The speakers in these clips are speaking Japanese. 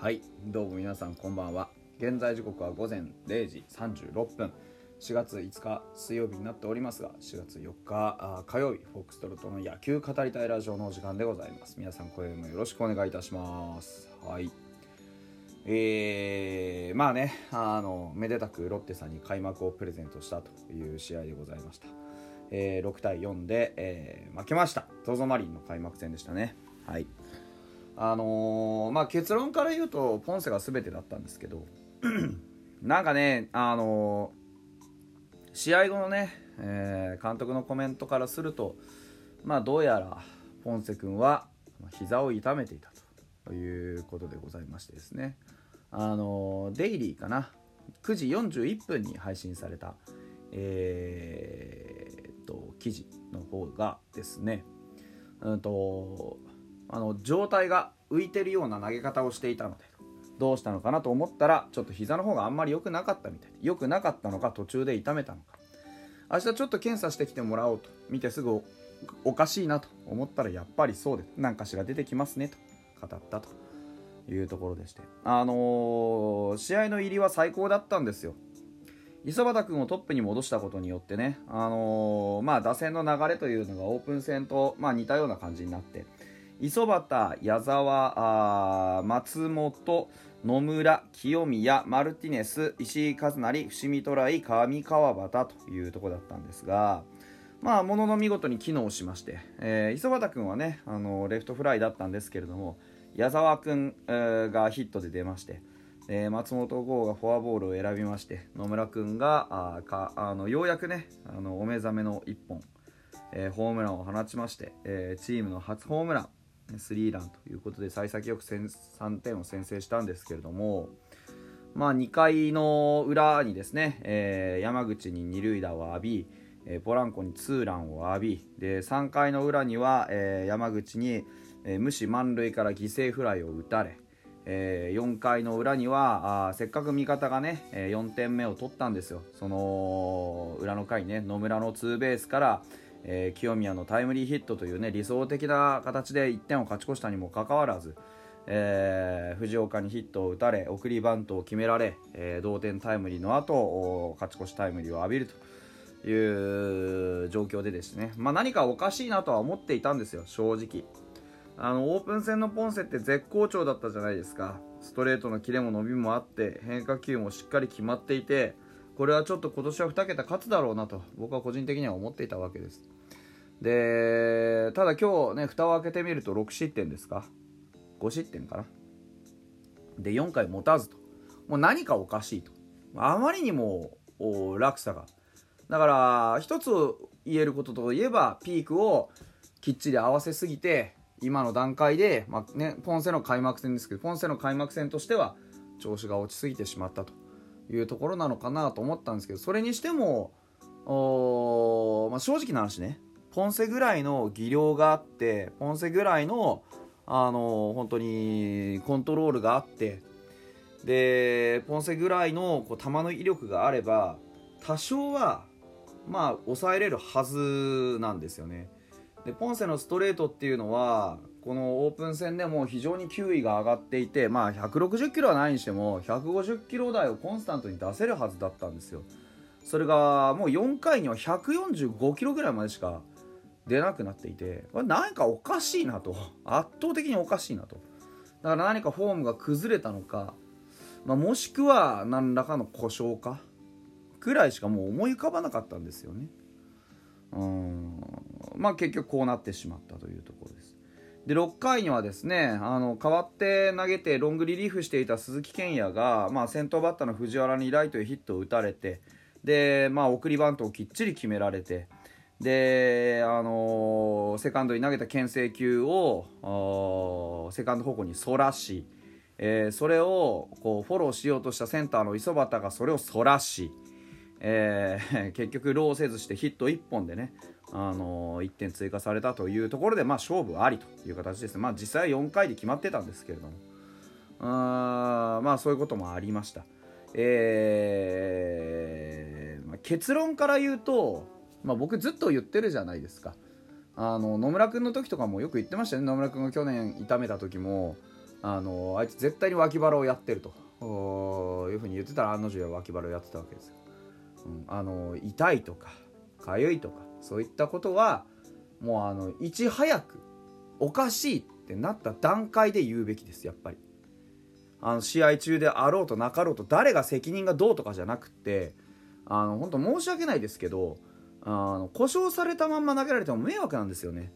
はいどうも皆さんこんばんは。現在時刻は午前0時36分。4月5日水曜日になっておりますが4月4日火曜日フォックストロットの野球語りたいラジオのお時間でございます。皆さん今宵もよろしくお願いいたします。はい。えー、まあねあのめでたくロッテさんに開幕をプレゼントしたという試合でございました、えー、6対4で、えー、負けました。ZOZO マリンの開幕戦でしたね。はい。あのー、まあ結論から言うとポンセが全てだったんですけど なんかねあのー、試合後のね、えー、監督のコメントからするとまあどうやらポンセ君は膝を痛めていたということでございましてですね。あのデイリーかな？9時41分に配信されたえー、っと記事の方がですね。うんとあの状態が浮いてるような投げ方をしていたのでどうしたのかなと思ったらちょっと膝の方があんまり良くなかったみたいで良くなかったのか途中で痛めたのか。明日ちょっと検査してきてもらおうと。見てすぐおかしいなと思ったらやっぱりそうで何かしら出てきますねと語ったと。いうところでして。あのー、試合の入りは最高だったんですよ。磯端君をトップに戻したことによってね、あのー、まあ、打線の流れというのがオープン戦と、まあ、似たような感じになって磯端、矢沢、松本、野村、清宮、マルティネス、石井和成、伏見トライ、上川端というとこだったんですが、まあ、ものの見事に機能しまして、えー、磯端君はね、あのレフトフライだったんですけれども、矢沢君、えー、がヒットで出まして、えー、松本剛がフォアボールを選びまして、野村君があかあのようやくね、あのお目覚めの1本、えー、ホームランを放ちまして、えー、チームの初ホームラン、スリーランということで幸先よく3点を先制したんですけれども、まあ、2回の裏にですね、えー、山口に二塁打を浴び、えー、ポランコにツーランを浴びで3回の裏には、えー、山口に、えー、無視満塁から犠牲フライを打たれ、えー、4回の裏にはあせっかく味方がね、えー、4点目を取ったんですよ。その裏の回ね野村のツーベースから、えー、清宮のタイムリーヒットというね理想的な形で1点を勝ち越したにもかかわらず、えー、藤岡にヒットを打たれ送りバントを決められ、えー、同点タイムリーの後勝ち越しタイムリーを浴びるという状況でですね、まあ、何かおかしいなとは思っていたんですよ正直。あのオープン戦のポンセって絶好調だったじゃないですか。ストレートのキレも伸びもあって変化球もしっかり決まっていてこれはちょっと今年は2桁勝つだろうなと僕は個人的には思っていたわけです。でただ今日ね蓋を開けてみると6失点ですか？5失点かな？で4回持たずと。もう何かおかしいと。あまりにも落差が。だから一つ言えることといえばピークをきっちり合わせすぎて今の段階で、まあね、ポンセの開幕戦ですけどポンセの開幕戦としては調子が落ちすぎてしまったと。いうところなのかなと思ったんですけどそれにしてもお、まあ、正直な話ねポンセぐらいの技量があってポンセぐらいのあの本当にコントロールがあってでポンセぐらいのこう球の威力があれば多少はまあ抑えれるはずなんですよね。でポンセのストレートっていうのはこのオープン戦でも非常に球威が上がっていて、まあ、160キロはないにしても150キロ台をコンスタントに出せるはずだったんですよ。それがもう4回には145キロぐらいまでしか出なくなっていてこれ何かおかしいなと。圧倒的におかしいなと。だから何かフォームが崩れたのか、まあ、もしくは何らかの故障かくらいしかもう思い浮かばなかったんですよね。うん。まあ結局こうなってしまったというところ。で6回にはですねあの代わって投げてロングリリーフしていた鈴木健也が、まあ、先頭バッターの藤原にライトへヒットを打たれてで、まあ、送りバントをきっちり決められてで、あのー、セカンドに投げた牽制球をセカンド方向にそらし、えー、それをこうフォローしようとしたセンターの磯端がそれをそらし、えー、結局ローせずしてヒット1本でねあの1点追加されたというところで、まあ、勝負ありという形です、まあ、実際は4回で決まってたんですけれども。あまあそういうこともありました、えーまあ、結論から言うと、まあ、僕ずっと言ってるじゃないですか。あの野村君の時とかもよく言ってましたね。野村君が去年痛めた時もあのあいつ絶対に脇腹をやってると。いうふうに言ってたら案の定脇腹をやってたわけですよ。うん、あの痛いとか痒いとかそういったことはもうあのいち早くおかしいってなった段階で言うべきですやっぱり。あの試合中であろうとなかろうと誰が責任がどうとかじゃなくてあの本当申し訳ないですけどあの故障されたまんま投げられても迷惑なんですよね。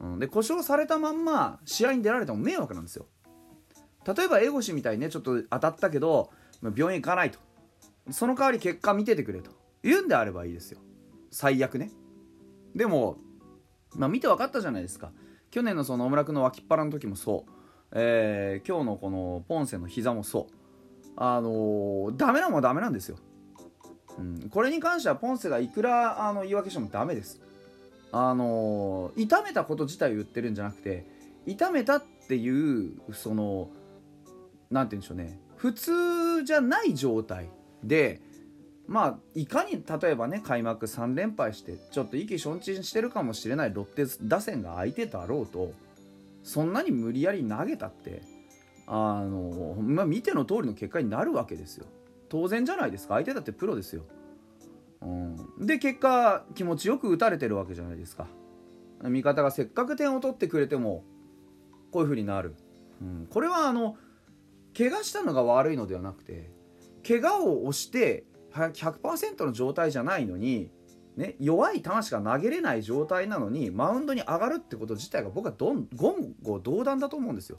うん、で故障されたまんま試合に出られても迷惑なんですよ。例えば江越みたいにねちょっと当たったけど病院行かないとその代わり結果見ててくれと言うんであればいいですよ最悪ねでもまあ見て分かったじゃないですか。去年のその野村君の脇っ腹の時もそう、えー、今日のこのポンセの膝もそう。あのー、ダメなもんはダメなんですよ、うん、これに関してはポンセがいくらあの言い訳してもダメです。あのー、痛めたこと自体を言ってるんじゃなくて痛めたっていうその何て言うんでしょうね。普通じゃない状態でまあいかに例えばね開幕3連敗してちょっと意気消沈してるかもしれないロッテ打線が相手だろうとそんなに無理やり投げたってあの、まあ、見ての通りの結果になるわけですよ。当然じゃないですか。相手だってプロですよ、うん、で結果気持ちよく打たれてるわけじゃないですか。味方がせっかく点を取ってくれてもこういう風になる、うん、これはあの怪我したのが悪いのではなくて怪我を押して100%の状態じゃないのに、ね、弱い球しか投げれない状態なのにマウンドに上がるってこと自体が僕はどん言語道断だと思うんですよ。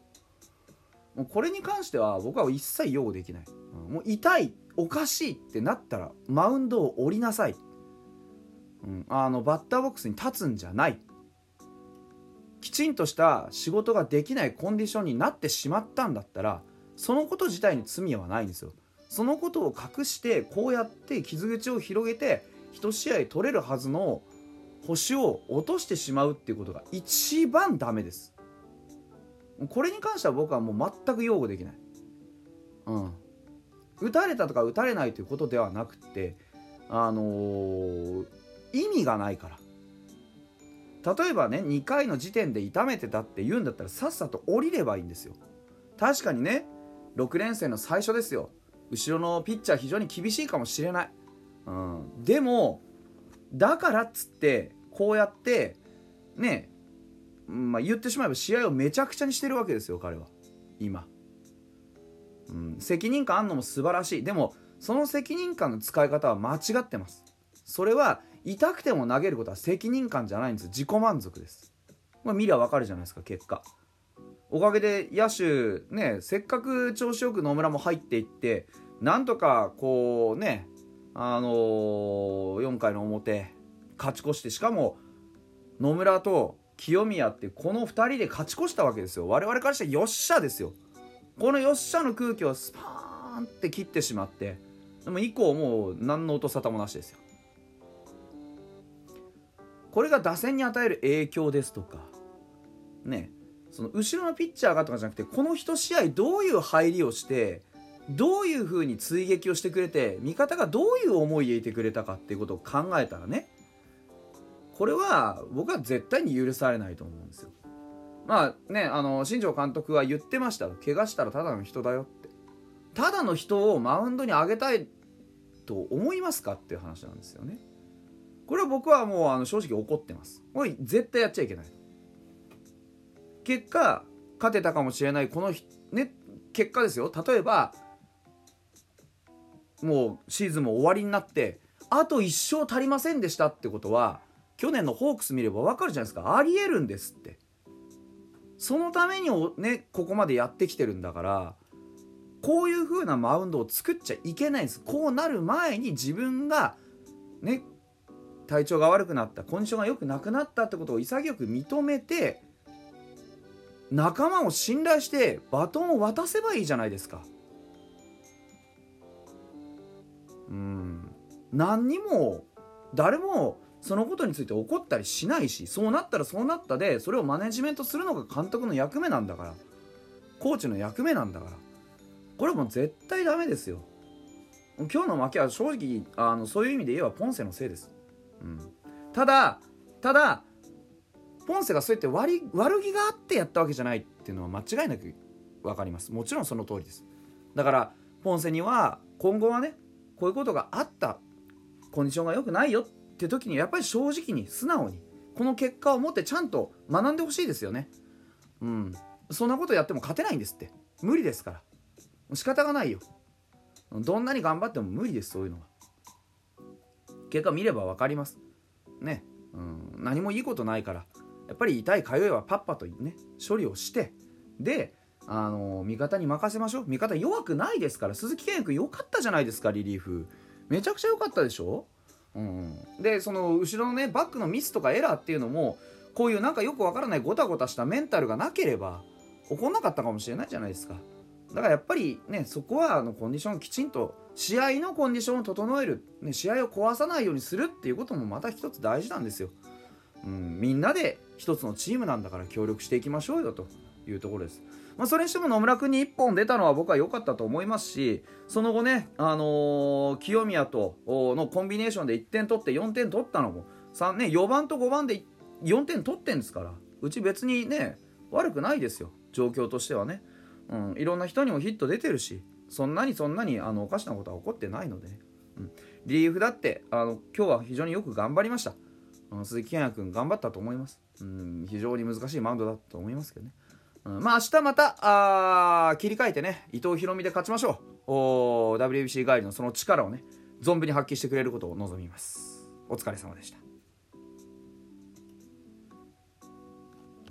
もうこれに関しては僕は一切擁護できない。もう痛いおかしいってなったらマウンドを降りなさい。うん、あのバッターボックスに立つんじゃない。きちんとした仕事ができないコンディションになってしまったんだったらそのこと自体に罪はないんですよそのことを隠してこうやって傷口を広げて1試合取れるはずの星を落としてしまうっていうことが一番ダメです。これに関しては僕はもう全く擁護できない。うん。打たれたとか打たれないということではなくてあのー、意味がないから。例えばね2回の時点で痛めてたって言うんだったらさっさと降りればいいんですよ。確かにね6連戦の最初ですよ。後ろのピッチャー非常に厳しいかもしれない、うん、でもだからっつってこうやってねまあ、言ってしまえば試合をめちゃくちゃにしてるわけですよ彼は。今、うん、責任感あんのも素晴らしい。でもその責任感の使い方は間違ってます。それは痛くても投げることは責任感じゃないんです。自己満足です、まあ、見りゃ分かるじゃないですか結果おかげで野手ねせっかく調子よく野村も入っていってなんとかこうねあのー、4回の表勝ち越してしかも野村と清宮ってこの2人で勝ち越したわけですよ。我々からしてよっしゃですよ。このよっしゃの空気をスパーンって切ってしまってでも以降もう何の音沙汰もなしですよ。これが打線に与える影響ですとかねその後ろのピッチャーがとかじゃなくてこの1試合どういう入りをしてどういう風に追撃をしてくれて味方がどういう思いでいてくれたかっていうことを考えたらねこれは僕は絶対に許されないと思うんですよ。まあねあの新庄監督は言ってました怪我したらただの人だよってただの人をマウンドに上げたいと思いますかっていう話なんですよね。これは僕はもうあの正直怒ってます。これ絶対やっちゃいけない。結果勝てたかもしれないこの、ね、結果ですよ。例えばもうシーズンも終わりになってあと1勝足りませんでしたってことは去年のホークス見れば分かるじゃないですか。ありえるんですって。そのためにねここまでやってきてるんだからこういう風なマウンドを作っちゃいけないんです。こうなる前に自分がね体調が悪くなったコンディションが良くなくなったってことを潔く認めて仲間を信頼してバトンを渡せばいいじゃないですか。うん。何にも誰もそのことについて怒ったりしないしそうなったらそうなったでそれをマネジメントするのが監督の役目なんだから。コーチの役目なんだから。これもう絶対ダメですよ。今日の負けは正直あのそういう意味で言えばポンセのせいです、うん、ただただポンセがそうやって悪悪気があってやったわけじゃないっていうのは間違いなく分かります。もちろんその通りです。だからポンセには今後はねこういうことがあったコンディションが良くないよって時にやっぱり正直に素直にこの結果を持ってちゃんと学んでほしいですよね。うん。そんなことやっても勝てないんですって。無理ですから。仕方がないよ。どんなに頑張っても無理ですそういうのは。結果見れば分かります。ね、うん、何もいいことないから。やっぱり痛い通いはパッパとね処理をしてであの味方に任せましょう。味方弱くないですから鈴木健也君良かったじゃないですかリリーフ。めちゃくちゃ良かったでしょ、うん、でその後ろのねバックのミスとかエラーっていうのもこういうなんかよくわからないごたごたしたメンタルがなければ起こんなかったかもしれないじゃないですか。だからやっぱりねそこはあのコンディションをきちんと試合のコンディションを整える、ね、試合を壊さないようにするっていうこともまた一つ大事なんですよ、うん、みんなで一つのチームなんだから協力していきましょうよというところです。まあ、それにしても野村君に1本出たのは僕は良かったと思いますしその後ね、あのー、清宮とのコンビネーションで1点取って4点取ったのも3、ね、4番と5番で4点取ってんですからうち別にね悪くないですよ。状況としてはね、うん、いろんな人にもヒット出てるしそんなにそんなにあのおかしなことは起こってないのでね、うん、リリーフだってあの今日は非常によく頑張りました、鈴木健也君頑張ったと思います、うん、非常に難しいマウンドだと思いますけどね。うん、まあ明日またあ切り替えてね伊藤大海で勝ちましょう。お WBC 帰りのその力をね存分に発揮してくれることを望みます。お疲れ様でした。